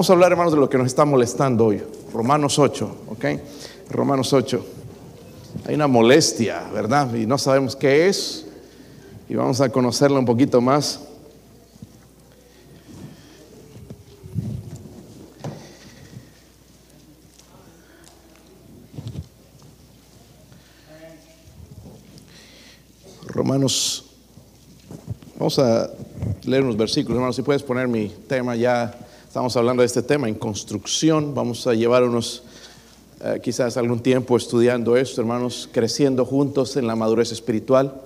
Vamos a hablar, hermanos, de lo que nos está molestando hoy. Romanos 8, ¿ok? Romanos 8. Hay una molestia, ¿verdad? Y no sabemos qué es. Y vamos a conocerla un poquito más. Romanos, vamos a leer unos versículos, hermanos. Si puedes poner mi tema ya, estamos hablando de este tema en construcción. Vamos a llevar unos, eh, quizás algún tiempo estudiando esto, hermanos, creciendo juntos en la madurez espiritual.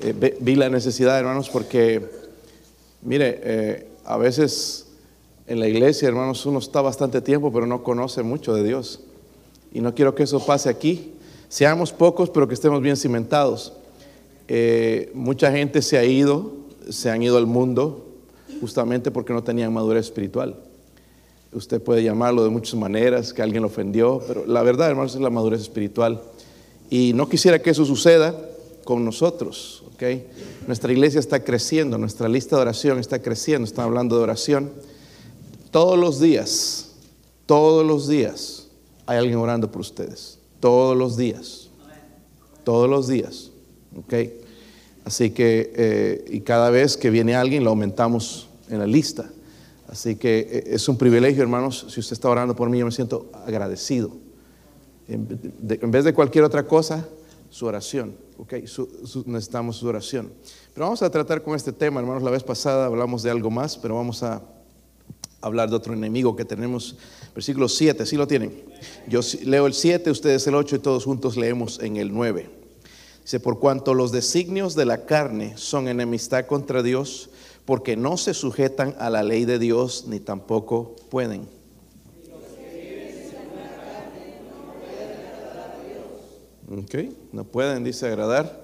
Eh, vi la necesidad, hermanos, porque, mire, eh, a veces en la iglesia, hermanos, uno está bastante tiempo, pero no conoce mucho de Dios. Y no quiero que eso pase aquí. Seamos pocos, pero que estemos bien cimentados. Eh, mucha gente se ha ido, se han ido al mundo justamente porque no tenían madurez espiritual. Usted puede llamarlo de muchas maneras, que alguien lo ofendió, pero la verdad, hermanos, es la madurez espiritual. Y no quisiera que eso suceda con nosotros, ¿ok? Nuestra iglesia está creciendo, nuestra lista de oración está creciendo, está hablando de oración. Todos los días, todos los días hay alguien orando por ustedes, todos los días, todos los días. ¿ok? Así que, eh, y cada vez que viene alguien lo aumentamos en la lista. Así que eh, es un privilegio, hermanos, si usted está orando por mí, yo me siento agradecido. En, de- en vez de cualquier otra cosa, su oración, ¿ok? Su- su- necesitamos su oración. Pero vamos a tratar con este tema, hermanos. La vez pasada hablamos de algo más, pero vamos a hablar de otro enemigo que tenemos. Versículo 7, ¿sí lo tienen? Yo leo el 7, ustedes el 8 y todos juntos leemos en el 9. Dice, por cuanto los designios de la carne son enemistad contra Dios, porque no se sujetan a la ley de Dios, ni tampoco pueden. Ok, no pueden, dice, agradar.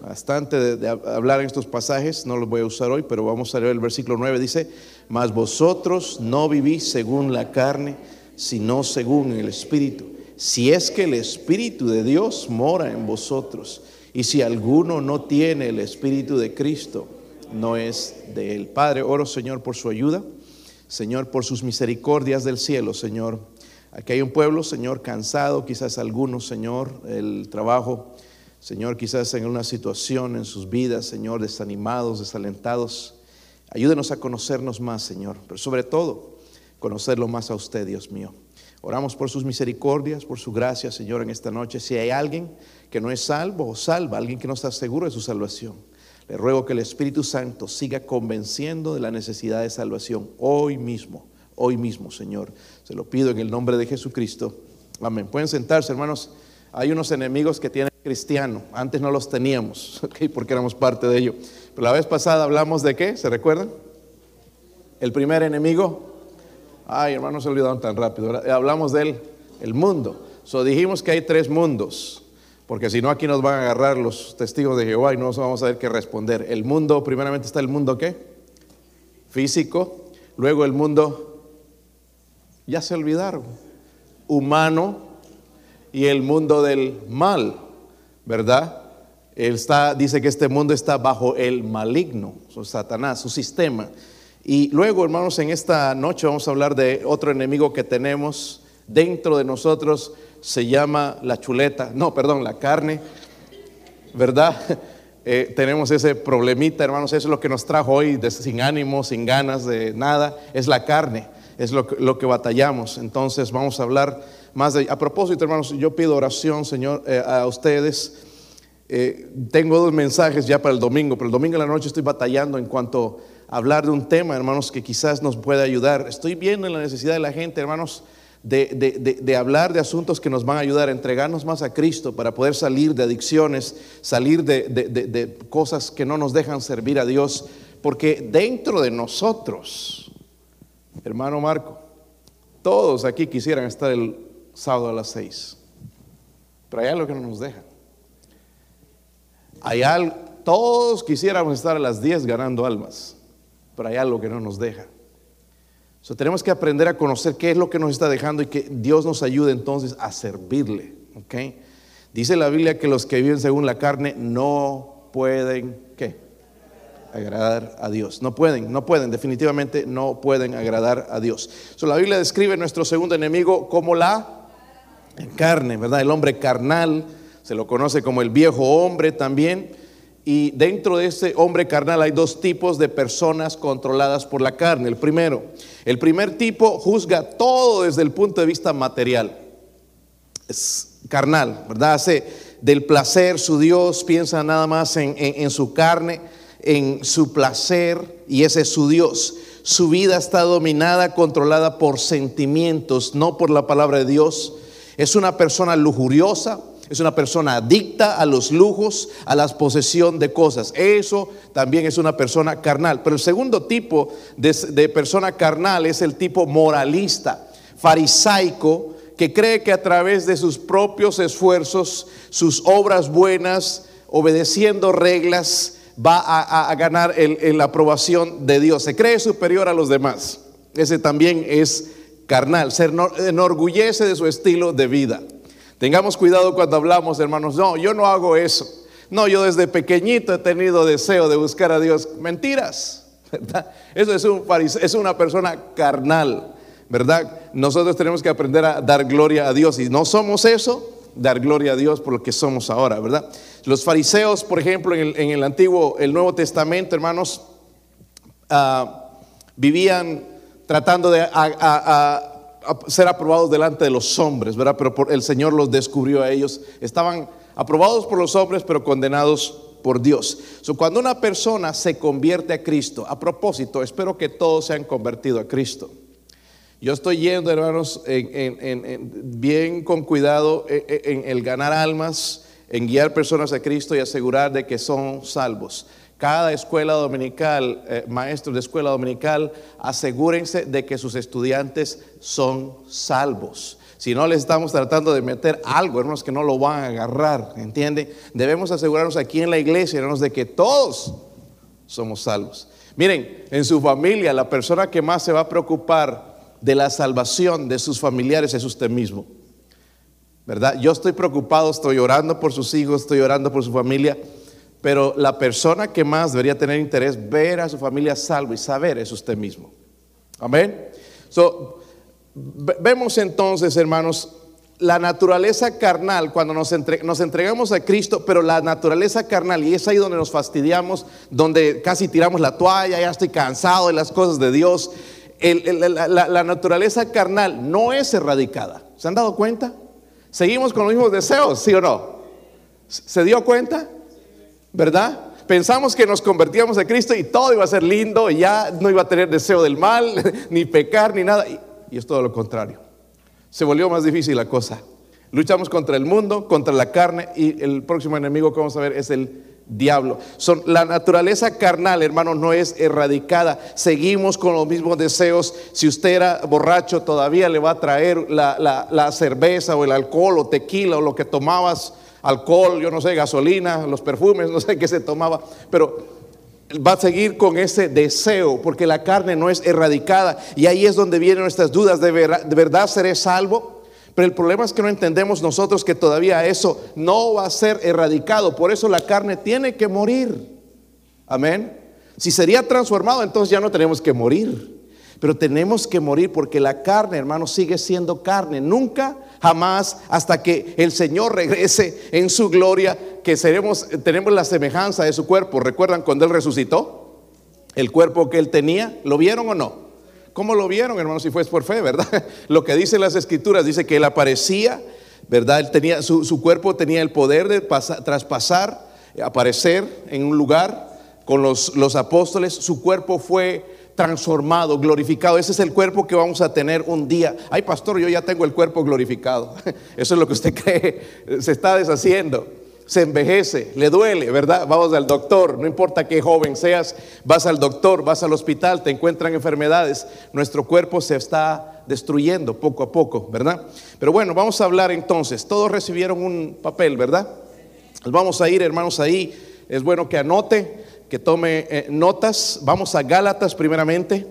Bastante de, de hablar en estos pasajes, no los voy a usar hoy, pero vamos a leer el versículo 9. Dice, mas vosotros no vivís según la carne, sino según el Espíritu. Si es que el Espíritu de Dios mora en vosotros, y si alguno no tiene el Espíritu de Cristo, no es de él. Padre, oro Señor por su ayuda, Señor por sus misericordias del cielo, Señor. Aquí hay un pueblo, Señor, cansado, quizás algunos, Señor, el trabajo, Señor, quizás en una situación en sus vidas, Señor, desanimados, desalentados. Ayúdenos a conocernos más, Señor, pero sobre todo, conocerlo más a usted, Dios mío. Oramos por sus misericordias, por su gracia, Señor, en esta noche. Si hay alguien que no es salvo o salva, alguien que no está seguro de su salvación, le ruego que el Espíritu Santo siga convenciendo de la necesidad de salvación hoy mismo, hoy mismo, Señor. Se lo pido en el nombre de Jesucristo. Amén. Pueden sentarse, hermanos. Hay unos enemigos que tienen cristiano. Antes no los teníamos, ¿ok? porque éramos parte de ello. Pero la vez pasada hablamos de qué, ¿se recuerdan? El primer enemigo, Ay, hermanos, se olvidaron tan rápido. ¿verdad? Hablamos del el mundo. So, dijimos que hay tres mundos, porque si no aquí nos van a agarrar los testigos de Jehová y no vamos a ver qué responder. El mundo, primeramente está el mundo qué? Físico, luego el mundo, ya se olvidaron, humano y el mundo del mal, ¿verdad? Él está, dice que este mundo está bajo el maligno, so, Satanás, su sistema. Y luego, hermanos, en esta noche vamos a hablar de otro enemigo que tenemos dentro de nosotros, se llama la chuleta, no, perdón, la carne, ¿verdad? Eh, tenemos ese problemita, hermanos, eso es lo que nos trajo hoy, de- sin ánimo, sin ganas de nada, es la carne, es lo, lo que batallamos. Entonces vamos a hablar más de... A propósito, hermanos, yo pido oración, Señor, eh, a ustedes. Eh, tengo dos mensajes ya para el domingo, pero el domingo en la noche estoy batallando en cuanto hablar de un tema, hermanos, que quizás nos pueda ayudar. Estoy viendo en la necesidad de la gente, hermanos, de, de- de- hablar de asuntos que nos van a ayudar a entregarnos más a Cristo para poder salir de adicciones, salir de, cosas que no nos dejan servir a Dios, porque dentro de nosotros, hermano Marco, todos aquí quisieran estar el sábado a las seis, pero hay algo que no nos dejan. Hay todos quisiéramos estar a las 10 ganando almas, pero hay algo que no nos deja. So, tenemos que aprender a conocer qué es lo que nos está dejando y que Dios nos ayude entonces a servirle. ¿ok? Dice la Biblia que los que viven según la carne no pueden, ¿qué? agradar a Dios. No pueden, no pueden, definitivamente no pueden agradar a Dios. la Biblia describe nuestro segundo enemigo como la carne, ¿verdad? El hombre carnal, se lo conoce como el viejo hombre también. Y dentro de ese hombre carnal hay dos tipos de personas controladas por la carne. El primero, el primer tipo juzga todo desde el punto de vista material. Es carnal, ¿verdad? Hace del placer su Dios, piensa nada más en, en su carne, en su placer, y ese es su Dios. Su vida está dominada, controlada por sentimientos, no por la palabra de Dios. Es una persona lujuriosa, es una persona adicta a los lujos, a la posesión de cosas. Eso también es una persona carnal. Pero el segundo tipo de, persona carnal es el tipo moralista, farisaico, que cree que a través de sus propios esfuerzos, sus obras buenas, obedeciendo reglas, va a, ganar la aprobación de Dios. Se cree superior a los demás. Ese también es carnal. Se enorgullece de su estilo de vida. Tengamos cuidado cuando hablamos, hermanos. No, yo no hago eso. No, yo desde pequeñito he tenido deseo de buscar a Dios. Mentiras, ¿verdad? Eso es, un, es una persona carnal, ¿verdad? Nosotros tenemos que aprender a dar gloria a Dios. Y no somos eso, dar gloria a Dios por lo que somos ahora, ¿verdad? Los fariseos, por ejemplo, en el, Antiguo, el Nuevo Testamento, hermanos, ah, vivían tratando de ser aprobados delante de los hombres, ¿verdad? Pero el Señor los descubrió a ellos. Estaban aprobados por los hombres, pero condenados por Dios. cuando una persona se convierte a Cristo, a propósito, espero que todos se han convertido a Cristo. Yo estoy yendo, hermanos, bien con cuidado en el ganar almas, en guiar personas a Cristo y asegurar de que son salvos. Cada escuela dominical, eh, maestros de escuela dominical, asegúrense de que sus estudiantes son salvos. Si no les estamos tratando de meter algo, hermanos, que no lo van a agarrar, ¿entiende? Debemos asegurarnos aquí en la iglesia, hermanos, de que todos somos salvos. Miren, en su familia, la persona que más se va a preocupar de la salvación de sus familiares es usted mismo. ¿Verdad? Yo estoy preocupado, estoy orando por sus hijos, estoy orando por su familia pero la persona que más debería tener interés ver a su familia salvo y saber es usted mismo. Amén. So, vemos entonces, hermanos, la naturaleza carnal, cuando nos, entregamos a Cristo, pero la naturaleza carnal, y es ahí donde nos fastidiamos, donde casi tiramos la toalla, ya estoy cansado de las cosas de Dios. la, la, naturaleza carnal no es erradicada. ¿Se han dado cuenta? Seguimos con los mismos deseos, ¿sí o no? ¿Se dio cuenta? ¿Verdad? Pensamos que nos convertíamos a Cristo y todo iba a ser lindo y ya no iba a tener deseo del mal, ni pecar, ni nada. Y, es todo lo contrario. Se volvió más difícil la cosa. Luchamos contra el mundo, contra la carne y el próximo enemigo que vamos a ver es el diablo. Son, la naturaleza carnal, hermanos, no es erradicada. Seguimos con los mismos deseos. Si usted era borracho, todavía le va a traer la, la cerveza o el alcohol o tequila o lo que tomabas alcohol, yo no sé, gasolina, los perfumes, no sé qué se tomaba, pero va a seguir con ese deseo, porque la carne no es erradicada. Y ahí es donde vienen nuestras dudas, ¿de, verdad seré salvo? Pero el problema es que no entendemos nosotros que todavía eso no va a ser erradicado. Por eso la carne tiene que morir. Amén. Si sería transformado, entonces ya no tenemos que morir. Pero tenemos que morir porque la carne, hermano, sigue siendo carne. Nunca jamás hasta que el Señor regrese en su gloria, que seremos, tenemos la semejanza de su cuerpo. ¿Recuerdan cuando Él resucitó? El cuerpo que Él tenía, ¿lo vieron o no? ¿Cómo lo vieron, hermanos? Si fue por fe, ¿verdad? Lo que dicen las escrituras, dice que Él aparecía, ¿verdad? Él tenía, su, cuerpo tenía el poder de traspasar, aparecer en un lugar con los, los apóstoles. Su cuerpo fue transformado, glorificado. Ese es el cuerpo que vamos a tener un día. Ay, pastor, yo ya tengo el cuerpo glorificado. Eso es lo que usted cree. Se está deshaciendo. Se envejece, le duele, ¿verdad? Vamos al doctor, no importa qué joven seas, vas al doctor, vas al hospital, te encuentran enfermedades. Nuestro cuerpo se está destruyendo poco a poco, ¿verdad? Pero bueno, vamos a hablar entonces. Todos recibieron un papel, ¿verdad? Vamos a ir, hermanos, ahí. Es bueno que anote que tome eh, notas. Vamos a Gálatas primeramente.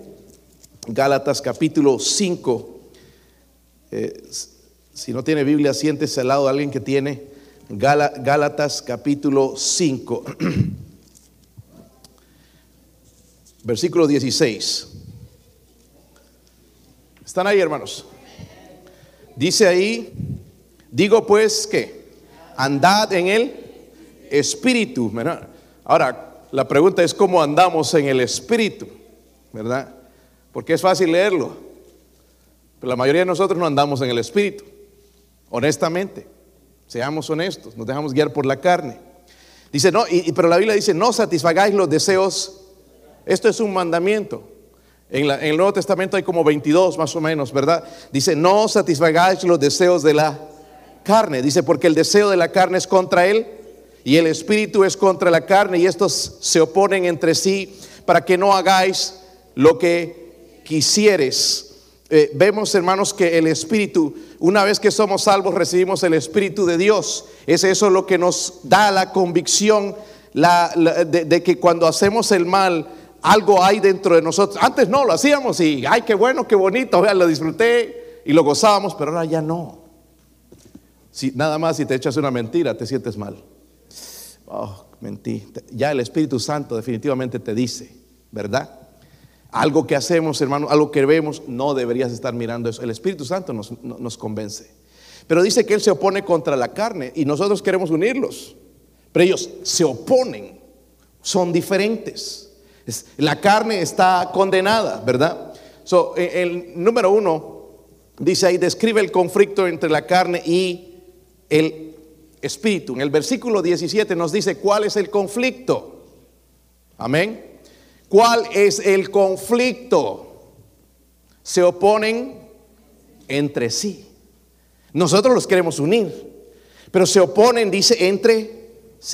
Gálatas capítulo 5. Eh, si no tiene Biblia, siéntese al lado de alguien que tiene. Gálatas capítulo 5. versículo 16. ¿Están ahí, hermanos? Dice ahí, digo pues que andad en el espíritu. Ahora, la pregunta es cómo andamos en el espíritu, ¿verdad? Porque es fácil leerlo. Pero la mayoría de nosotros no andamos en el espíritu, honestamente. Seamos honestos, nos dejamos guiar por la carne. Dice, no, y, pero la Biblia dice, no satisfagáis los deseos. Esto es un mandamiento. En, el Nuevo Testamento hay como 22 más o menos, ¿verdad? Dice, no satisfagáis los deseos de la carne. Dice, porque el deseo de la carne es contra él y el espíritu es contra la carne y estos se oponen entre sí para que no hagáis lo que quisieres. Eh, vemos, hermanos, que el espíritu, una vez que somos salvos, recibimos el espíritu de Dios. Es eso lo que nos da la convicción de, que cuando hacemos el mal, algo hay dentro de nosotros. Antes no, lo hacíamos y, ay, qué bueno, qué bonito, lo disfruté y lo gozábamos, pero ahora ya no. Si, nada más si te echas una mentira, te sientes mal. Oh, mentí. Ya el Espíritu Santo definitivamente te dice, ¿verdad? Algo que hacemos, hermano, algo que vemos, no deberías estar mirando eso. El Espíritu Santo nos, nos convence. Pero dice que Él se opone contra la carne y nosotros queremos unirlos. Pero ellos se oponen, son diferentes. La carne está condenada, ¿verdad? So, e, el número uno dice ahí, describe el conflicto entre la carne y el espíritu. En el versículo 17 nos dice cuál es el conflicto. Amén. ¿Cuál es el conflicto? Se oponen entre sí. Nosotros los queremos unir, pero se oponen, dice, entre,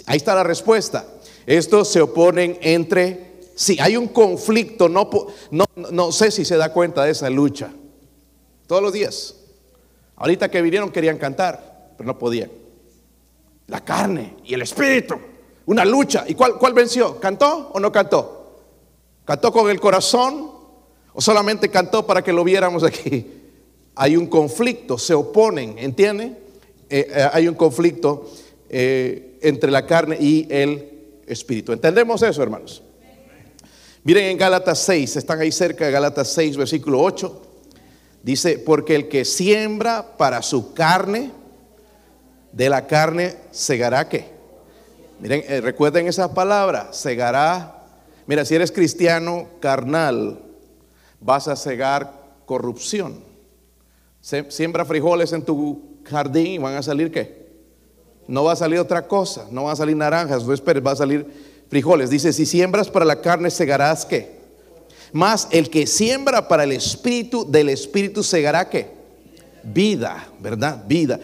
ahí está la respuesta. Estos se oponen entre si hay un conflicto, no, no, no sé si se da cuenta de esa lucha. Todos los días. Ahorita que vinieron querían cantar, pero no podían. La carne y el espíritu. Una lucha. ¿Y cuál, cuál venció? ¿Cantó o no cantó? ¿Cantó con el corazón o solamente cantó para que lo viéramos aquí? Hay un conflicto, se oponen, ¿entiende? Eh, eh, hay un conflicto eh, entre la carne y el espíritu. ¿Entendemos eso, hermanos? Miren en Gálatas 6, están ahí cerca de Gálatas 6, versículo 8. Dice, porque el que siembra para su carne, de la carne segará qué. Miren, eh, recuerden esa palabra, segará. Mira, si eres cristiano carnal, vas a segar corrupción. Siembra frijoles en tu jardín y van a salir qué. No va a salir otra cosa, no va a salir naranjas, no esperes, va a salir frijoles. Dice, si siembras para la carne, segarás qué. Más el que siembra para el espíritu, del espíritu segará qué. Vida, ¿verdad? Vida.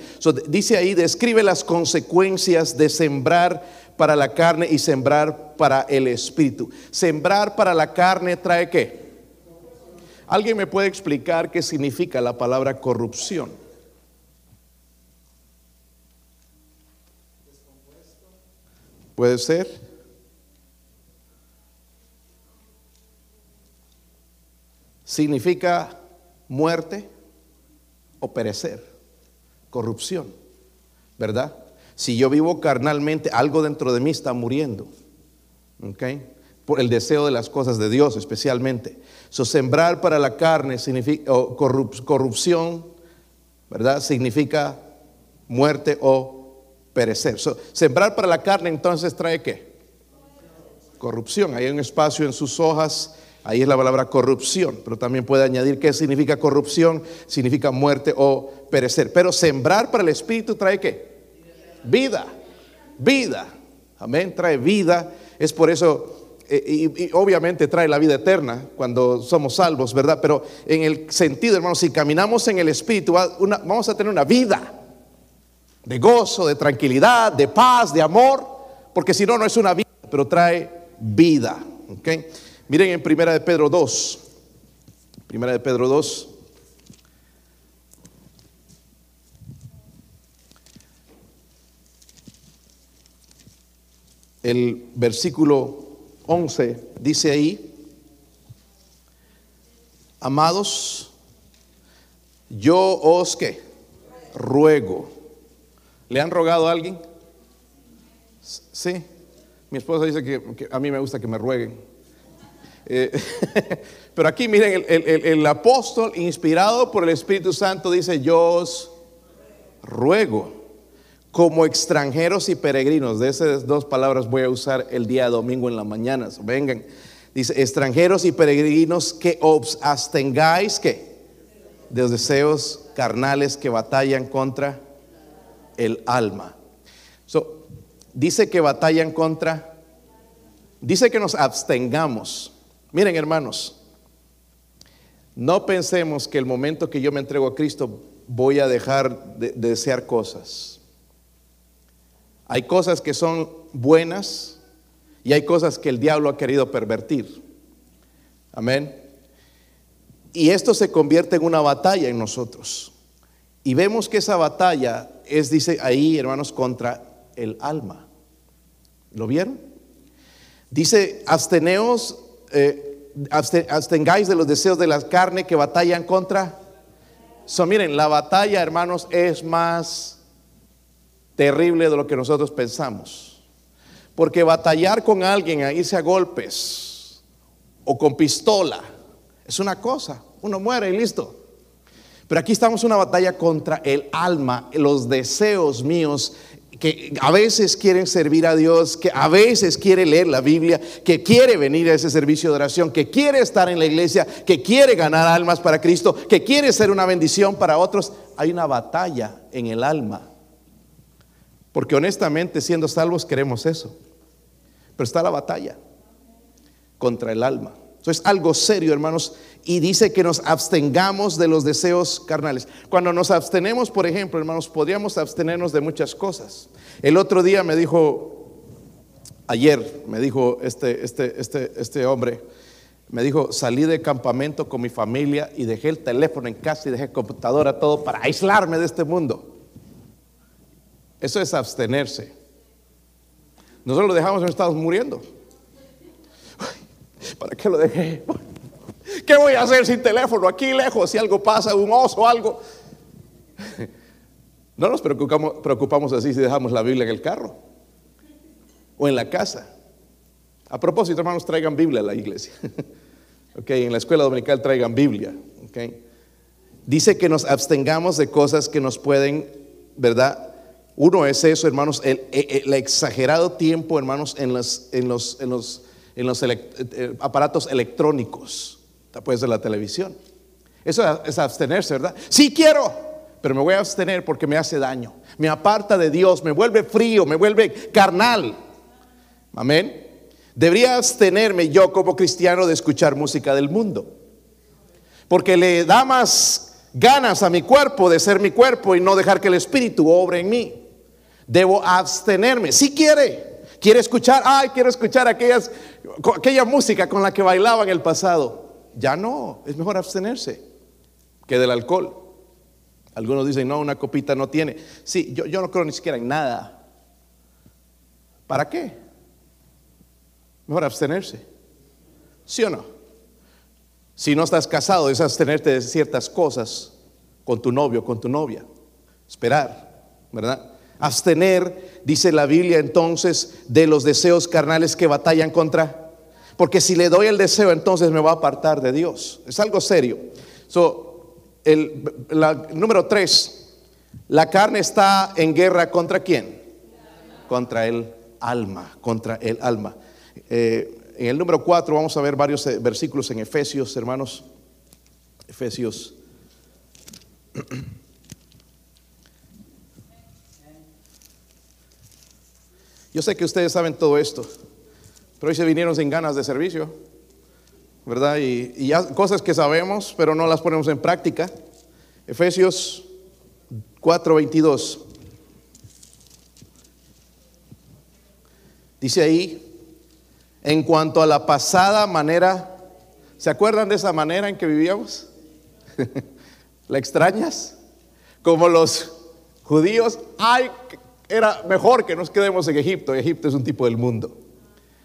dice ahí, describe las consecuencias de sembrar para la carne y sembrar para el espíritu. Sembrar para la carne trae qué. ¿Alguien me puede explicar qué significa la palabra corrupción? ¿Puede ser? significa muerte o perecer, corrupción, ¿verdad? Si yo vivo carnalmente, algo dentro de mí está muriendo, ¿ok? Por el deseo de las cosas de Dios especialmente. So, sembrar para la carne significa o corrupción, ¿verdad? Significa muerte o perecer. sembrar para la carne entonces trae qué? Corrupción. Hay un espacio en sus hojas Ahí es la palabra corrupción, pero también puede añadir qué significa corrupción, significa muerte o perecer. Pero sembrar para el Espíritu trae qué? Vida, vida. Amén, trae vida. Es por eso, eh, y, obviamente trae la vida eterna cuando somos salvos, ¿verdad? Pero en el sentido, hermanos, si caminamos en el Espíritu, vamos a tener una vida de gozo, de tranquilidad, de paz, de amor, porque si no, no es una vida, pero trae vida. ¿okay? Miren en Primera de Pedro 2. Primera de Pedro 2. El versículo 11 dice ahí, amados, yo os que ruego. ¿Le han rogado a alguien? Sí. Mi esposa dice que, que a mí me gusta que me rueguen. Eh, pero aquí miren, el, apóstol inspirado por el Espíritu Santo dice, yo os ruego como extranjeros y peregrinos. De esas dos palabras voy a usar el día domingo en la mañana. Vengan. Dice, extranjeros y peregrinos que os abstengáis que de los deseos carnales que batallan contra el alma. dice que batallan contra, dice que nos abstengamos. Miren hermanos, no pensemos que el momento que yo me entrego a Cristo voy a dejar de desear cosas. Hay cosas que son buenas y hay cosas que el diablo ha querido pervertir. Amén. Y esto se convierte en una batalla en nosotros. Y vemos que esa batalla es, dice ahí, hermanos, contra el alma. ¿Lo vieron? Dice, absteneos, eh, abstengáis de los deseos de la carne que batallan contra. So, miren, la batalla, hermanos, es más terrible de lo que nosotros pensamos. Porque batallar con alguien a irse a golpes o con pistola es una cosa, uno muere y listo. Pero aquí estamos en una batalla contra el alma, los deseos míos que a veces quieren servir a Dios, que a veces quiere leer la Biblia, que quiere venir a ese servicio de oración, que quiere estar en la iglesia, que quiere ganar almas para Cristo, que quiere ser una bendición para otros. Hay una batalla en el alma. Porque honestamente, siendo salvos, queremos eso. Pero está la batalla contra el alma. Eso es algo serio, hermanos. Y dice que nos abstengamos de los deseos carnales. Cuando nos abstenemos, por ejemplo, hermanos, podríamos abstenernos de muchas cosas. El otro día me dijo, ayer me dijo este, este, este, este hombre, me dijo, salí de campamento con mi familia y dejé el teléfono en casa y dejé computadora, todo para aislarme de este mundo. Eso es abstenerse. Nosotros lo dejamos y estamos muriendo. ¿Para qué lo dejé? ¿Qué voy a hacer sin teléfono aquí lejos si algo pasa, un oso algo? No nos preocupamos, así si dejamos la Biblia en el carro o en la casa. A propósito, hermanos, traigan Biblia a la iglesia. Okay, en la escuela dominical traigan Biblia. Okay. Dice que nos abstengamos de cosas que nos pueden, ¿verdad? Uno es eso, hermanos, el, exagerado tiempo, hermanos, en los, en los, en los, en los eh, aparatos electrónicos, puede ser la televisión. Eso es abstenerse, ¿verdad? Sí quiero, pero me voy a abstener porque me hace daño. Me aparta de Dios, me vuelve frío, me vuelve carnal. Amén. Debería abstenerme yo como cristiano de escuchar música del mundo. Porque le da más ganas a mi cuerpo de ser mi cuerpo y no dejar que el Espíritu obre en mí. Debo abstenerme. Si quiere, quiere escuchar, ay, quiero escuchar aquellas, aquella música con la que bailaba en el pasado. Ya no, es mejor abstenerse que del alcohol. Algunos dicen, no, una copita no tiene. Sí, yo, yo no creo ni siquiera en nada. ¿Para qué? Mejor abstenerse. ¿Sí o no? Si no estás casado, es abstenerte de ciertas cosas con tu novio, con tu novia. Esperar, ¿verdad? Abstener, dice la Biblia entonces, de los deseos carnales que batallan contra. Porque si le doy el deseo, entonces me va a apartar de Dios. Es algo serio. So, el, número tres, la carne está en guerra contra quién? Contra el alma, contra el alma. Eh, en el número cuatro vamos a ver varios eh, versículos en Efesios, hermanos. Efesios Yo sé que ustedes saben todo esto, pero hoy se vinieron sin ganas de servicio, ¿verdad? Y, cosas que sabemos, pero no las ponemos en práctica. Efesios 4:22. Dice ahí, en cuanto a la pasada manera, ¿se acuerdan de esa manera en que vivíamos? ¿La extrañas? Como los judíos, ay, era mejor que nos quedemos en Egipto. Egipto es un tipo del mundo.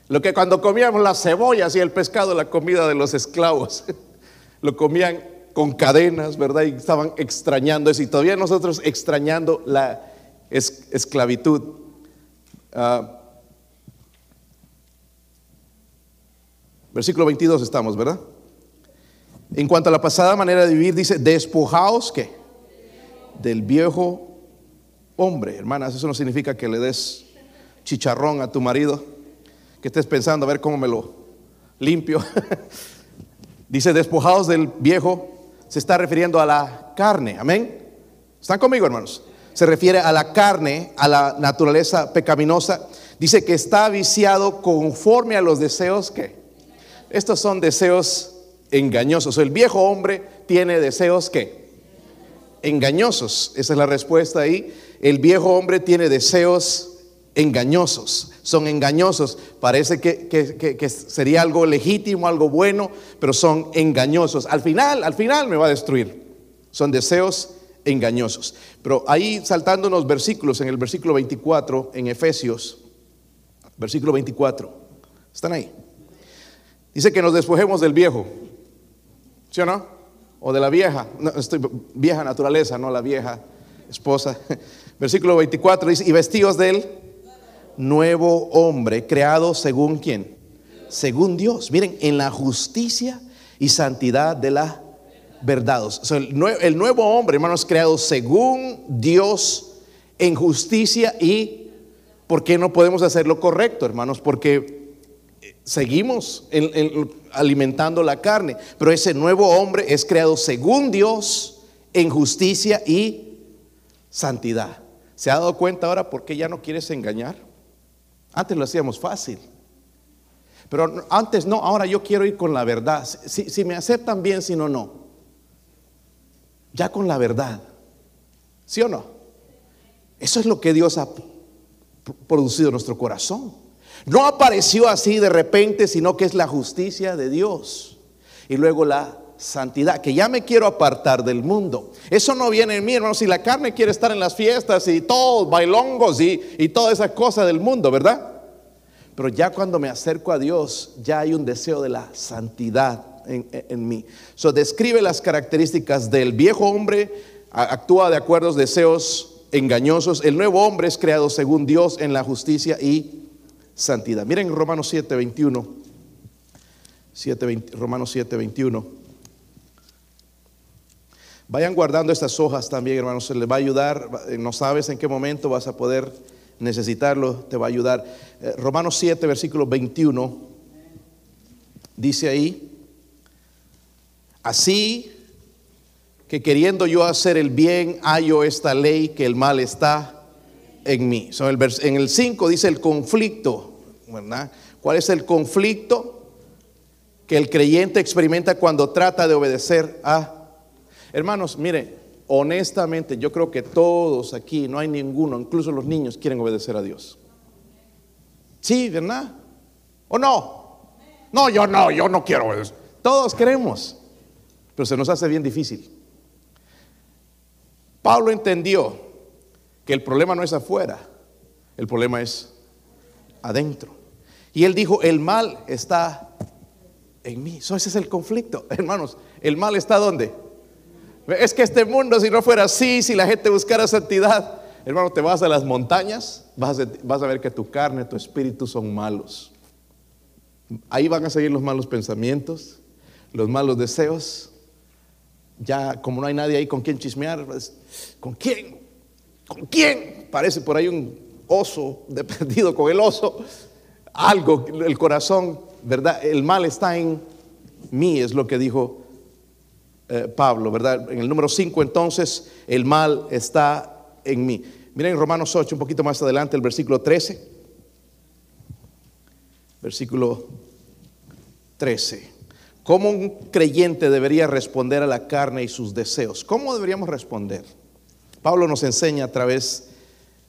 Lo que cuando comíamos las cebollas y el pescado, la comida de los esclavos, lo comían con cadenas, ¿verdad? Y estaban extrañando eso. Y todavía nosotros extrañando la esclavitud. Ah, Versículo 22 estamos, ¿verdad? En cuanto a la pasada manera de vivir, dice, despojaos que del viejo hombre. Hermanas, eso no significa que le des chicharrón a tu marido, que estés pensando a ver cómo me lo limpio. dice, despojaos del viejo, se está refiriendo a la carne, amén. ¿Están conmigo, hermanos? Se refiere a la carne, a la naturaleza pecaminosa. Dice que está viciado conforme a los deseos que estos son deseos engañosos. El viejo hombre tiene deseos que engañosos. Esa es la respuesta ahí. El viejo hombre tiene deseos engañosos. Son engañosos. Parece que, que, sería algo legítimo, algo bueno, pero son engañosos. Al final, al final me va a destruir. Son deseos engañosos. Pero ahí saltando unos versículos, en el versículo 24, en Efesios, versículo 24, ¿están ahí? Dice que nos despojemos del viejo, ¿sí o no? O de la vieja, estoy, vieja naturaleza, no la vieja esposa. Versículo 24 dice, y vestidos del nuevo hombre, creado según quién? Según Dios. Miren, en la justicia y santidad de la verdad. el, nuevo hombre, hermanos, creado según Dios en justicia y ¿por qué no podemos hacer lo correcto, hermanos? Porque eh, seguimos alimentando la carne, pero ese nuevo hombre es creado según Dios en justicia y santidad. ¿Se ha dado cuenta ahora por qué ya no quieres engañar? Antes lo hacíamos fácil. Pero antes no, ahora yo quiero ir con la verdad. Si, me aceptan bien, si no, no ya con la verdad. ¿Sí o no? Eso es lo que Dios ha producido en nuestro corazón. No apareció así de repente, sino que es la justicia de Dios. Y luego la santidad, que ya me quiero apartar del mundo. Eso no viene en mí, hermano. Si la carne quiere estar en las fiestas y todos bailongos y, y toda esa cosa del mundo, ¿verdad? Pero ya cuando me acerco a Dios, ya hay un deseo de la santidad en, mí. So, describe las características del viejo hombre, actúa de acuerdo a deseos engañosos. El nuevo hombre es creado según Dios en la justicia y santidad. Miren Romanos 7, 21. 7, Romanos 7, 21. Vayan guardando estas hojas también, hermanos, se les va a ayudar. No sabes en qué momento vas a poder necesitarlo, te va a ayudar. Eh, Romanos 7, versículo 21, dice ahí, Así que queriendo yo hacer el bien, hallo esta ley que el mal está en mí. en el 5 dice el conflicto, ¿verdad? ¿Cuál es el conflicto que el creyente experimenta cuando trata de obedecer a... Hermanos, mire, honestamente yo creo que todos aquí, no hay ninguno, incluso los niños quieren obedecer a Dios. Sí, ¿verdad? ¿O no? No, yo no, yo no quiero obedecer. Todos queremos pero se nos hace bien difícil. Pablo entendió que el problema no es afuera, el problema es adentro. Y él dijo, el mal está en mí. ese es el conflicto, hermanos. ¿El mal está dónde? Es que este mundo, si no fuera así, si la gente buscara santidad, hermano, te vas a las montañas, vas a, vas a ver que tu carne, tu espíritu son malos. Ahí van a seguir los malos pensamientos, los malos deseos, ya como no hay nadie ahí con quien chismear, pues, ¿con quién? ¿Con quién? Parece por ahí un oso de perdido con el oso. Algo, el corazón, ¿verdad? El mal está en mí, es lo que dijo eh, Pablo, ¿verdad? En el número 5 entonces, el mal está en mí. Miren en Romanos 8, un poquito más adelante, el versículo 13. Versículo 13. ¿Cómo un creyente debería responder a la carne y sus deseos? ¿Cómo deberíamos responder? Pablo nos enseña a través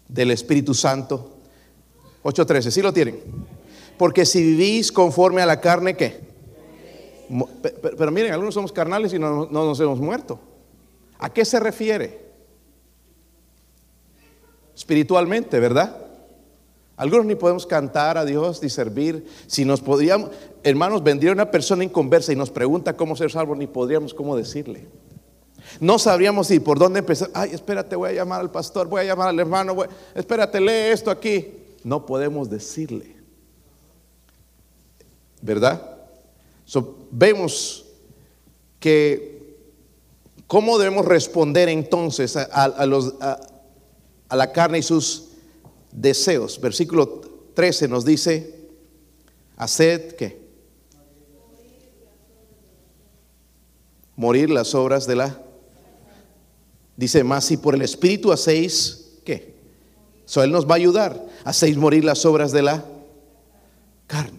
del Espíritu Santo. 8.13, ¿sí lo tienen? Porque si vivís conforme a la carne, ¿qué? Pero, miren, algunos somos carnales y no, no nos hemos muerto. ¿A qué se refiere? Espiritualmente, ¿verdad? Algunos ni podemos cantar a Dios ni servir. Si nos podríamos, hermanos, vendría una persona inconversa y nos pregunta cómo ser salvo, ni podríamos cómo decirle. No sabríamos si por dónde empezar. Ay, espérate, voy a llamar al pastor, voy a llamar al hermano, espérate, lee esto aquí. No podemos decirle. ¿Verdad? Vemos que cómo debemos responder entonces a, los, a la carne y sus deseos. Versículo 13 nos dice, haced qué? Morir las obras de la... Dice más, si por el Espíritu hacéis, ¿qué? So, Él nos va a ayudar. Hacéis morir las obras de la carne.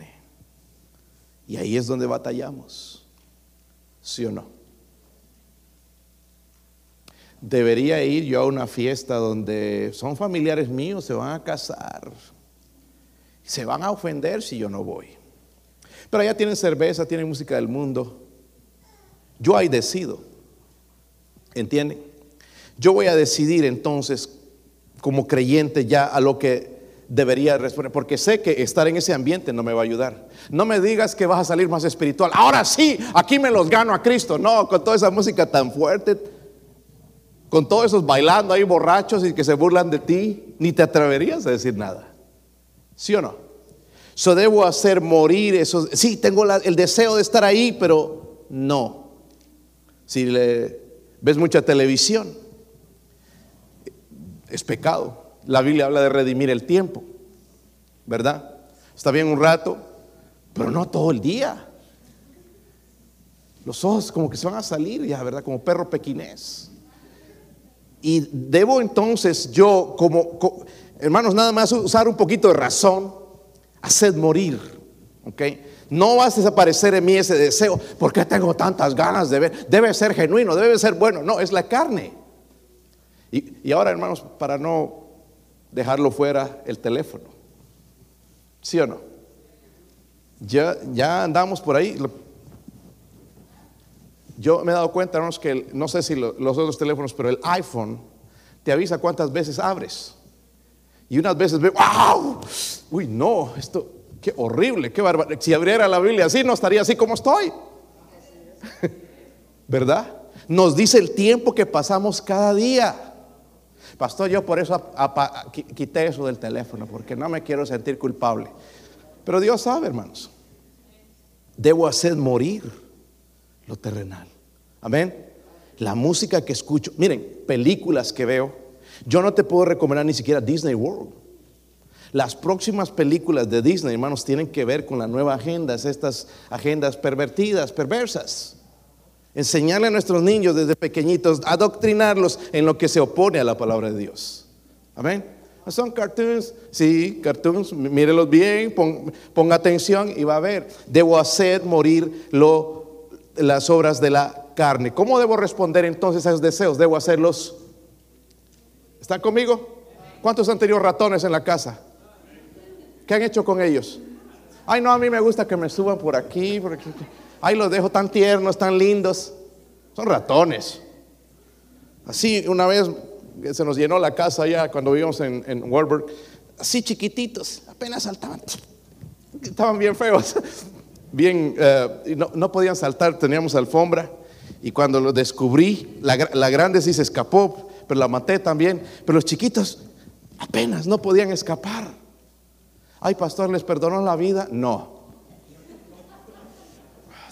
Y ahí es donde batallamos. ¿Sí o no? Debería ir yo a una fiesta donde son familiares míos, se van a casar. Se van a ofender si yo no voy. Pero allá tienen cerveza, tienen música del mundo. Yo ahí decido. ¿Entienden? Yo voy a decidir entonces como creyente ya a lo que debería responder, porque sé que estar en ese ambiente no me va a ayudar. No me digas que vas a salir más espiritual. Ahora sí, aquí me los gano a Cristo. No, con toda esa música tan fuerte, con todos esos bailando ahí borrachos y que se burlan de ti, ni te atreverías a decir nada. ¿Sí o no? So debo hacer morir eso. Sí, tengo el deseo de estar ahí, pero no. Si le ves mucha televisión, es pecado. La Biblia habla de redimir el tiempo, ¿verdad? Está bien un rato, pero no todo el día. Los ojos como que se van a salir ya, ¿verdad? Como perro pequinés. Y debo entonces yo, como, hermanos, nada más usar un poquito de razón, hacer morir, ¿ok? No va a desaparecer en mí ese deseo, porque tengo tantas ganas de ver? Debe ser genuino, debe ser bueno. No, es la carne. Y ahora, hermanos, para no dejarlo fuera el teléfono. ¿Sí o no? Ya, ya andamos por ahí. Yo me he dado cuenta, que no sé si los otros teléfonos, pero el iPhone te avisa cuántas veces abres. Y unas veces veo, ¡wow! Uy, no, esto, qué horrible, qué bárbaro. Si abriera la Biblia así, no estaría así como estoy. ¿Verdad? Nos dice el tiempo que pasamos cada día. Pastor, yo por eso quité eso del teléfono, porque no me quiero sentir culpable. Pero Dios sabe, hermanos. Debo hacer morir lo terrenal. Amén. La música que escucho, miren, películas que veo. Yo no te puedo recomendar ni siquiera Disney World. Las próximas películas de Disney, hermanos, tienen que ver con la nueva agenda, estas agendas pervertidas, perversas. Enseñarle a nuestros niños desde pequeñitos, adoctrinarlos en lo que se opone a la palabra de Dios. Amén. Son cartoons, sí, cartoons, mírelos bien, ponga atención y va a ver. Debo hacer morir las obras de la carne. ¿Cómo debo responder entonces a esos deseos? Debo hacerlos. ¿Están conmigo? ¿Cuántos han tenido ratones en la casa? ¿Qué han hecho con ellos? Ay, no, a mí me gusta que me suban por aquí, por aquí. Ay, los dejo tan tiernos, tan lindos. Son ratones. Así, una vez se nos llenó la casa allá cuando vivíamos en, en así chiquititos, apenas saltaban. Estaban bien feos, bien, eh, no, no, podían saltar, teníamos alfombra. Y cuando lo descubrí, la, la grande sí se escapó, pero la maté también. Pero los chiquitos apenas no podían escapar. Ay, pastor, ¿les perdonó la vida? No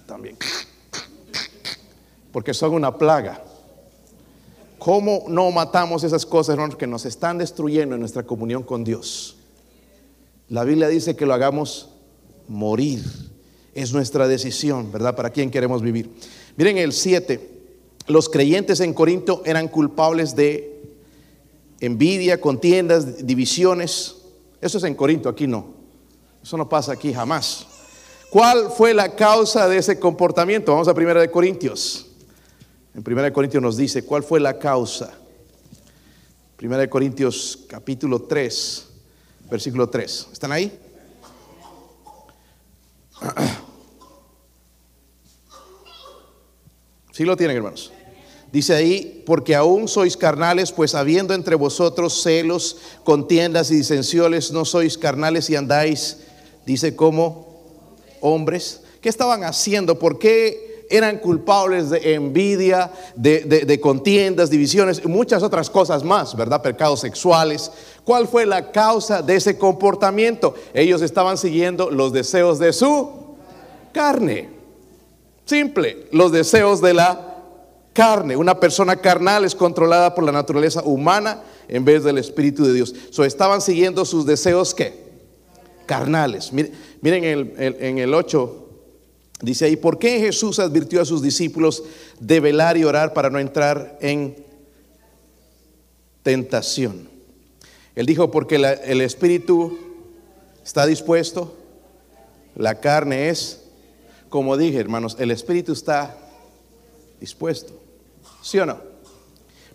también. Porque son una plaga. ¿Cómo no matamos esas cosas, hermanos, que nos están destruyendo en nuestra comunión con Dios? La Biblia dice que lo hagamos morir. Es nuestra decisión, ¿verdad? ¿Para quién queremos vivir? Miren el 7. Los creyentes en Corinto eran culpables de envidia, contiendas, divisiones. Eso es en Corinto, aquí no. Eso no pasa aquí jamás. ¿Cuál fue la causa de ese comportamiento? Vamos a 1 de Corintios. En 1 de Corintios nos dice cuál fue la causa. 1 de Corintios capítulo 3, versículo 3. ¿Están ahí? Sí lo tienen, hermanos. Dice ahí, porque aún sois carnales, pues habiendo entre vosotros celos, contiendas y disensiones, no sois carnales y andáis, dice como hombres? ¿Qué estaban haciendo? ¿Por qué eran culpables de envidia, de, contiendas, divisiones y muchas otras cosas más, ¿verdad? Pecados sexuales. ¿Cuál fue la causa de ese comportamiento? Ellos estaban siguiendo los deseos de su carne. Simple, los deseos de la carne. Una persona carnal es controlada por la naturaleza humana en vez del Espíritu de Dios. So, estaban siguiendo sus deseos ¿qué? carnales. Miren, en el 8 dice ahí, ¿por qué Jesús advirtió a sus discípulos de velar y orar para no entrar en tentación? Él dijo, porque el Espíritu está dispuesto, la carne es, como dije hermanos, el Espíritu está dispuesto. ¿Sí o no?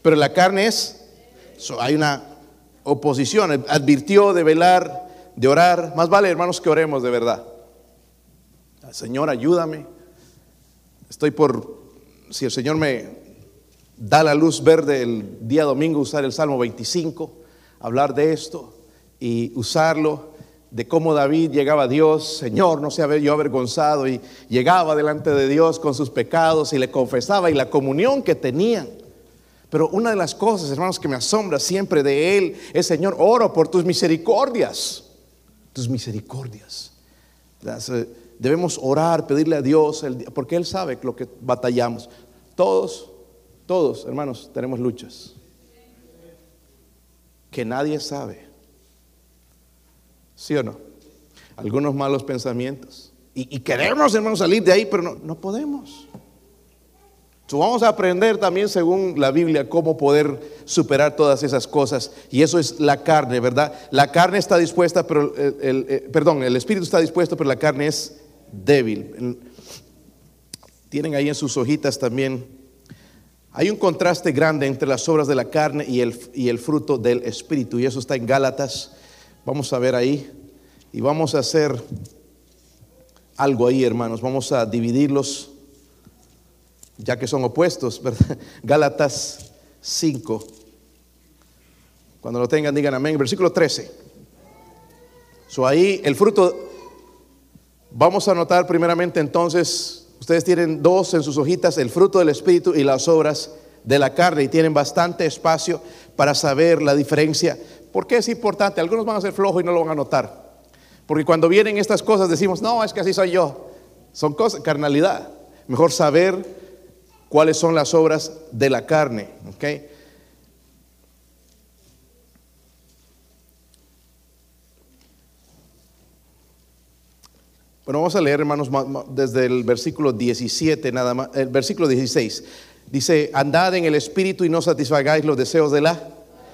Pero la carne es, hay una oposición. Advirtió de velar, de orar. Más vale, hermanos, que oremos de verdad. Señor, ayúdame. Estoy por, si el Señor me da la luz verde el día domingo, usar el Salmo 25, hablar de esto y usarlo de cómo David llegaba a Dios, Señor, no se había yo avergonzado, y llegaba delante de Dios con sus pecados y le confesaba y la comunión que tenían. Pero una de las cosas, hermanos, que me asombra siempre de Él es, Señor, oro por tus misericordias, tus misericordias. Eh, debemos orar, pedirle a Dios, porque Él sabe lo que batallamos. Todos, todos, hermanos, tenemos luchas que nadie sabe. ¿Sí o no? Algunos malos pensamientos. Y, queremos, hermanos, salir de ahí, pero no, podemos. Vamos a aprender también, según la Biblia, cómo poder superar todas esas cosas. Y eso es la carne, ¿verdad? La carne está dispuesta, pero el, eh, perdón, el espíritu está dispuesto, pero la carne es débil. Tienen ahí en sus hojitas también. Hay un contraste grande entre las obras de la carne y el, y el fruto del espíritu. Y eso está en Gálatas Vamos a ver ahí y vamos a hacer algo ahí, hermanos. Vamos a dividirlos, ya que son opuestos, ¿verdad? Gálatas 5. Cuando lo tengan, digan amén. Versículo 13. So ahí el fruto, vamos a notar primeramente entonces, ustedes tienen dos en sus hojitas, el fruto del Espíritu y las obras de la carne, y tienen bastante espacio para saber la diferencia. ¿Por qué es importante? Algunos van a ser flojos y no lo van a notar. Porque cuando vienen estas cosas decimos, no, es que así soy yo. Son cosas, carnalidad. Mejor saber cuáles son las obras de la carne. ¿ok? Bueno, vamos a leer, hermanos, desde el versículo 17, nada más, el versículo 16. Dice, andad en el espíritu y no satisfagáis los deseos de la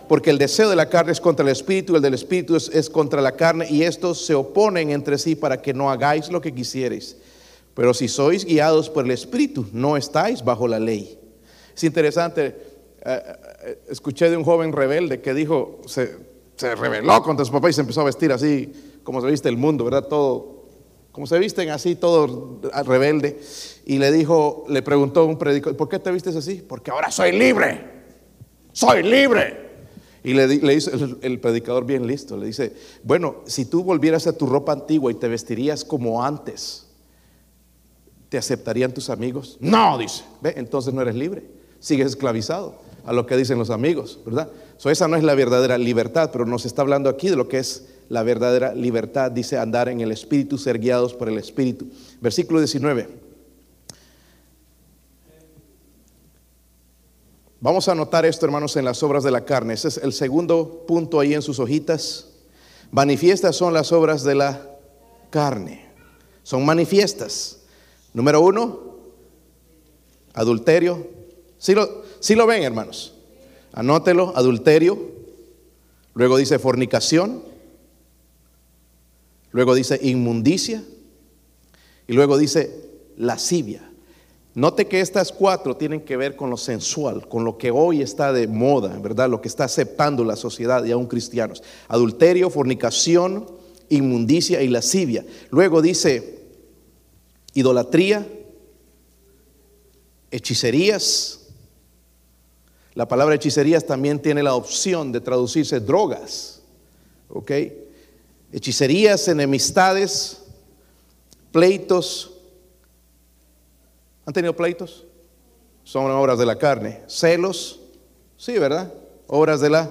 porque el deseo de la carne es contra el espíritu, el del espíritu es, contra la carne, y estos se oponen entre sí para que no hagáis lo que quisierais. Pero si sois guiados por el espíritu, no estáis bajo la ley. Es interesante, eh, eh, escuché de un joven rebelde que dijo, se, se rebeló contra su papá y se empezó a vestir así, como se viste el mundo, ¿verdad? Todo, como se visten así, todo rebelde. Y le dijo, le preguntó un predicador, ¿por qué te vistes así? Porque ahora soy libre, soy libre. Y le, le hizo el, predicador bien listo, le dice, bueno, si tú volvieras a tu ropa antigua y te vestirías como antes, ¿te aceptarían tus amigos? No, dice, ve, entonces no eres libre, sigues esclavizado a lo que dicen los amigos, ¿verdad? So, esa no es la verdadera libertad, pero nos está hablando aquí de lo que es la verdadera libertad, dice andar en el Espíritu, ser guiados por el Espíritu. Versículo 19. Vamos a anotar esto, hermanos, en las obras de la carne. Ese es el segundo punto ahí en sus hojitas. Manifiestas son las obras de la carne. Son manifiestas. Número uno, adulterio. Si lo, lo ven, hermanos. Anótelo, adulterio. Luego dice fornicación. Luego dice inmundicia. Y luego dice lascivia. Note que estas cuatro tienen que ver con lo sensual, con lo que hoy está de moda, ¿verdad? Lo que está aceptando la sociedad y aún cristianos. Adulterio, fornicación, inmundicia y lascivia. Luego dice idolatría, hechicerías. La palabra hechicerías también tiene la opción de traducirse drogas. ¿Ok? Hechicerías, enemistades, pleitos, ¿Han tenido pleitos? Son obras de la carne. Celos, sí, ¿verdad? Obras de la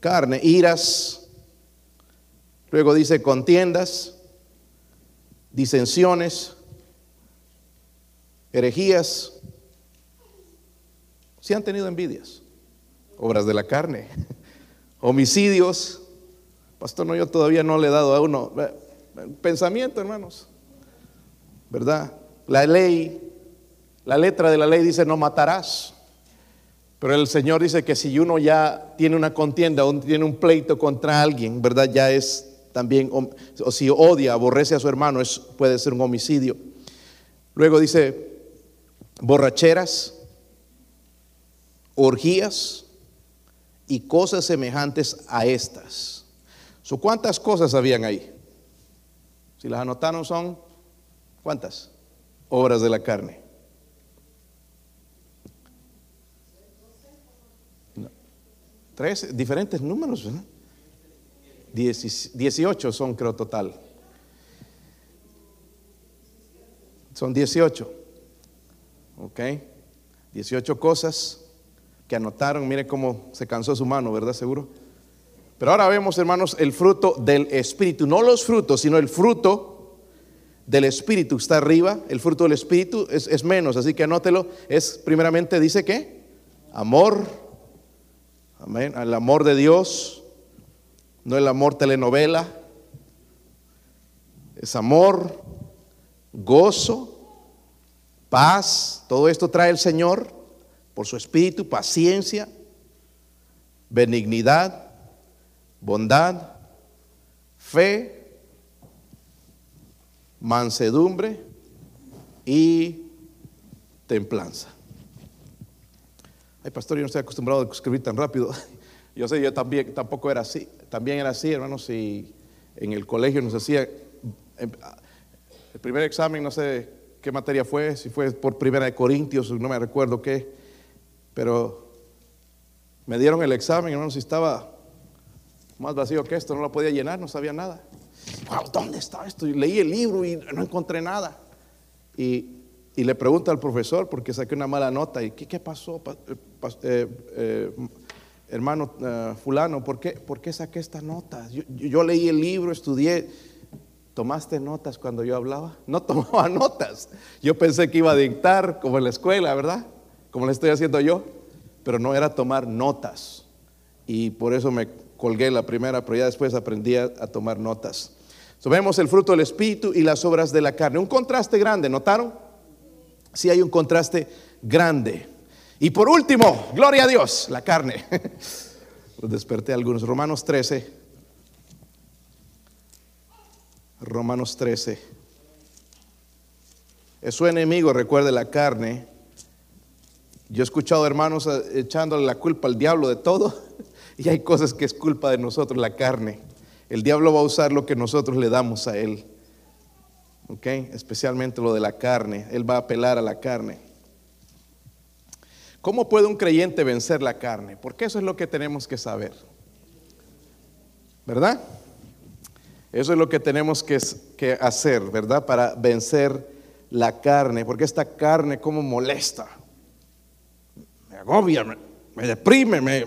carne. Iras. Luego dice contiendas, disensiones, herejías. Si han tenido envidias, obras de la carne, homicidios. Pastor, no, yo todavía no le he dado a uno. Pensamiento, hermanos. ¿Verdad? La ley, la letra de la ley dice no matarás. Pero el Señor dice que si uno ya tiene una contienda o tiene un pleito contra alguien, ¿verdad? Ya es también, o si odia, aborrece a su hermano, puede ser un homicidio. Luego dice, borracheras, orgías y cosas semejantes a estas. ¿Cuántas cosas habían ahí? Si las anotaron son, ¿cuántas? Obras de la carne. Tres diferentes números, ¿verdad? 18 son, creo, total. Son 18. ¿Ok? 18 cosas que anotaron. Mire cómo se cansó su mano, ¿verdad? Seguro. Pero ahora vemos, hermanos, el fruto del Espíritu. No los frutos, sino el fruto del Espíritu. Está arriba. El fruto del Espíritu es, es menos. Así que anótelo. Es primeramente, dice que amor. Amén. El amor de Dios no el amor telenovela, es amor, gozo, paz, todo esto trae el Señor por su espíritu, paciencia, benignidad, bondad, fe, mansedumbre y templanza. Ay, pastor, yo no estoy acostumbrado a escribir tan rápido. Yo sé, yo también tampoco era así también era así, hermanos, y en el colegio nos hacía, em, el primer examen, no sé qué materia fue, si fue por primera de Corintios, no me recuerdo qué, pero me dieron el examen, hermanos, y estaba más vacío que esto, no lo podía llenar, no sabía nada. Wow, ¿dónde está esto? Y leí el libro y no encontré nada. Y, le pregunto al profesor, porque saqué una mala nota, ¿y qué, qué pasó? Eh, eh, hermano eh, fulano, ¿por qué, ¿por qué saqué estas notas? Yo, leí el libro, estudié. ¿Tomaste notas cuando yo hablaba? No tomaba notas. Yo pensé que iba a dictar como en la escuela, ¿verdad? Como le estoy haciendo yo. Pero no era tomar notas. Y por eso me colgué la primera, pero ya después aprendí a, tomar notas. So, vemos el fruto del Espíritu y las obras de la carne. Un contraste grande, ¿notaron? Sí hay un contraste grande. Y por último, gloria a Dios, la carne. Los desperté algunos. Romanos 13. Romanos 13. Es su enemigo, recuerde la carne. Yo he escuchado hermanos echándole la culpa al diablo de todo. Y hay cosas que es culpa de nosotros, la carne. El diablo va a usar lo que nosotros le damos a él. ¿Ok? Especialmente lo de la carne. Él va a apelar a la carne. ¿Cómo puede un creyente vencer la carne? Porque eso es lo que tenemos que saber. ¿Verdad? Eso es lo que tenemos que, hacer, ¿verdad? Para vencer la carne. Porque esta carne como molesta. Me agobia, me, deprime, me,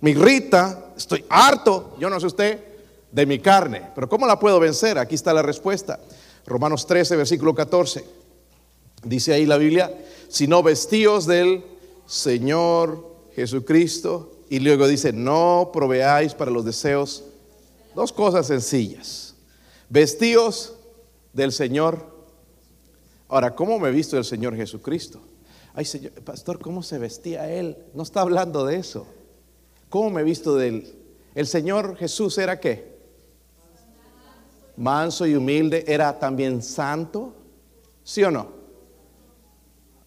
me irrita. Estoy harto, yo no sé usted, de mi carne. Pero ¿cómo la puedo vencer? Aquí está la respuesta. Romanos 13, versículo 14. Dice ahí la Biblia, si no vestíos del Señor Jesucristo. Y luego dice, no proveáis para los deseos. Dos cosas sencillas. Vestíos del Señor. Ahora, ¿cómo me he visto el Señor Jesucristo? Ay, Señor, pastor, ¿cómo se vestía él? No está hablando de eso. ¿Cómo me he visto de él? El Señor Jesús era qué? Manso y humilde. Era también santo. ¿Sí o no?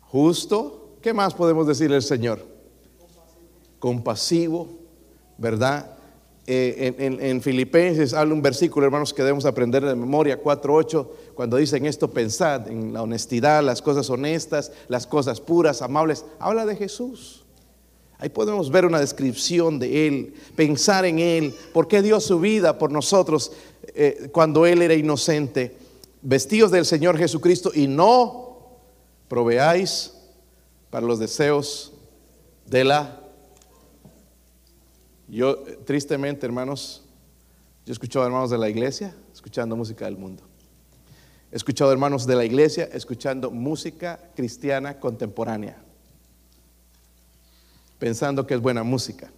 Justo ¿Qué más podemos decirle al Señor? Compasivo, ¿verdad? Eh, en, Filipenses habla un versículo, hermanos, que debemos aprender de memoria, 4.8, cuando dicen esto, pensad en la honestidad, las cosas honestas, las cosas puras, amables. Habla de Jesús. Ahí podemos ver una descripción de Él, pensar en Él, por qué dio su vida por nosotros eh, cuando Él era inocente. Vestidos del Señor Jesucristo y no proveáis para los deseos de la... Yo, tristemente, hermanos, yo he escuchado hermanos de la iglesia escuchando música del mundo. He escuchado hermanos de la iglesia escuchando música cristiana contemporánea, pensando que es buena música,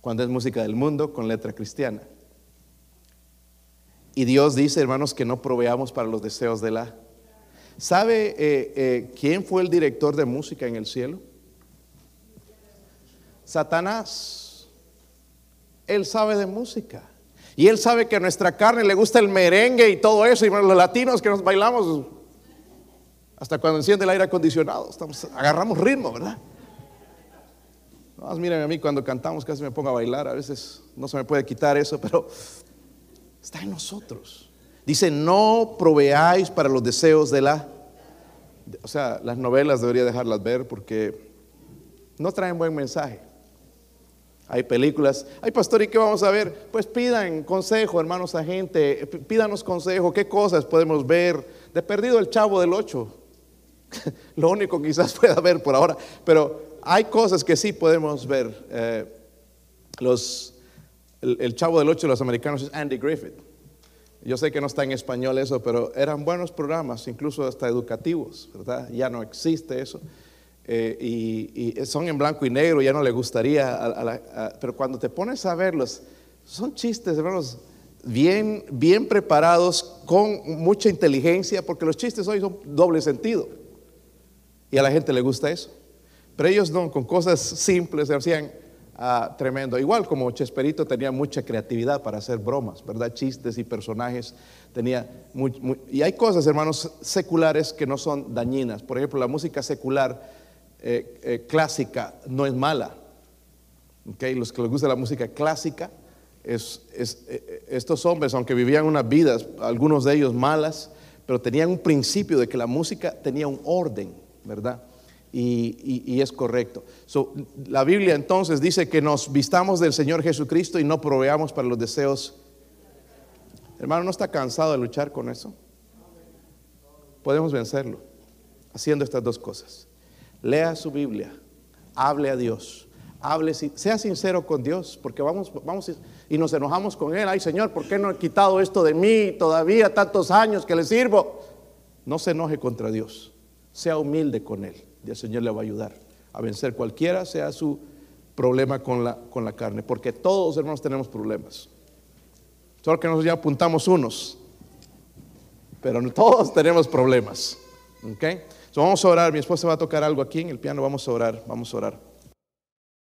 cuando es música del mundo con letra cristiana. Y Dios dice, hermanos, que no proveamos para los deseos de la... ¿Sabe eh, eh, quién fue el director de música en el cielo? Satanás. Él sabe de música. Y él sabe que a nuestra carne le gusta el merengue y todo eso. Y los latinos que nos bailamos hasta cuando enciende el aire acondicionado, agarramos ritmo, ¿verdad? No, miren a mí cuando cantamos casi me pongo a bailar. A veces no se me puede quitar eso, pero Está en nosotros. Dice, no proveáis para los deseos de la... O sea, las novelas debería dejarlas ver porque no traen buen mensaje. Hay películas, hay pastor, ¿y qué vamos a ver? Pues pidan consejo, hermanos a gente, pídanos consejo, qué cosas podemos ver. De perdido el chavo del 8, lo único quizás pueda ver por ahora, pero hay cosas que sí podemos ver. Eh, los el, chavo del 8 de los americanos es Andy Griffith. Yo sé que no está en español eso, pero eran buenos programas, incluso hasta educativos, ¿verdad? Ya no existe eso. Eh, y, son en blanco y negro, ya no le gustaría, pero cuando te pones a verlos, son chistes, hermanos, bien, bien preparados, con mucha inteligencia, porque los chistes hoy son doble sentido. Y a la gente le gusta eso. Pero ellos no, con cosas simples, hacían Ah, tremendo. Igual como Chesperito tenía mucha creatividad para hacer bromas, ¿verdad? Chistes y personajes. Tenía y hay cosas, hermanos, seculares que no son dañinas. Por ejemplo, la música secular eh, eh, clásica no es mala. ¿okay? Los que les gusta la música clásica, es, eh, estos hombres, aunque vivían unas vidas, algunos de ellos malas, pero tenían un principio de que la música tenía un orden, ¿verdad? Y, es correcto. la Biblia entonces dice que nos vistamos del Señor Jesucristo y no proveamos para los deseos. Hermano, ¿no está cansado de luchar con eso? Podemos vencerlo haciendo estas dos cosas. Lea su Biblia, hable a Dios, hable, sea sincero con Dios, porque vamos, vamos y nos enojamos con Él. Ay Señor, ¿por qué no he quitado esto de mí todavía tantos años que le sirvo? No se enoje contra Dios, sea humilde con Él y el Señor le va a ayudar a vencer cualquiera sea su problema con la, con la carne, porque todos hermanos tenemos problemas. Solo que nosotros ya apuntamos unos, pero todos tenemos problemas. ¿ok? vamos a orar, mi esposa va a tocar algo aquí en el piano, vamos a orar, vamos a orar.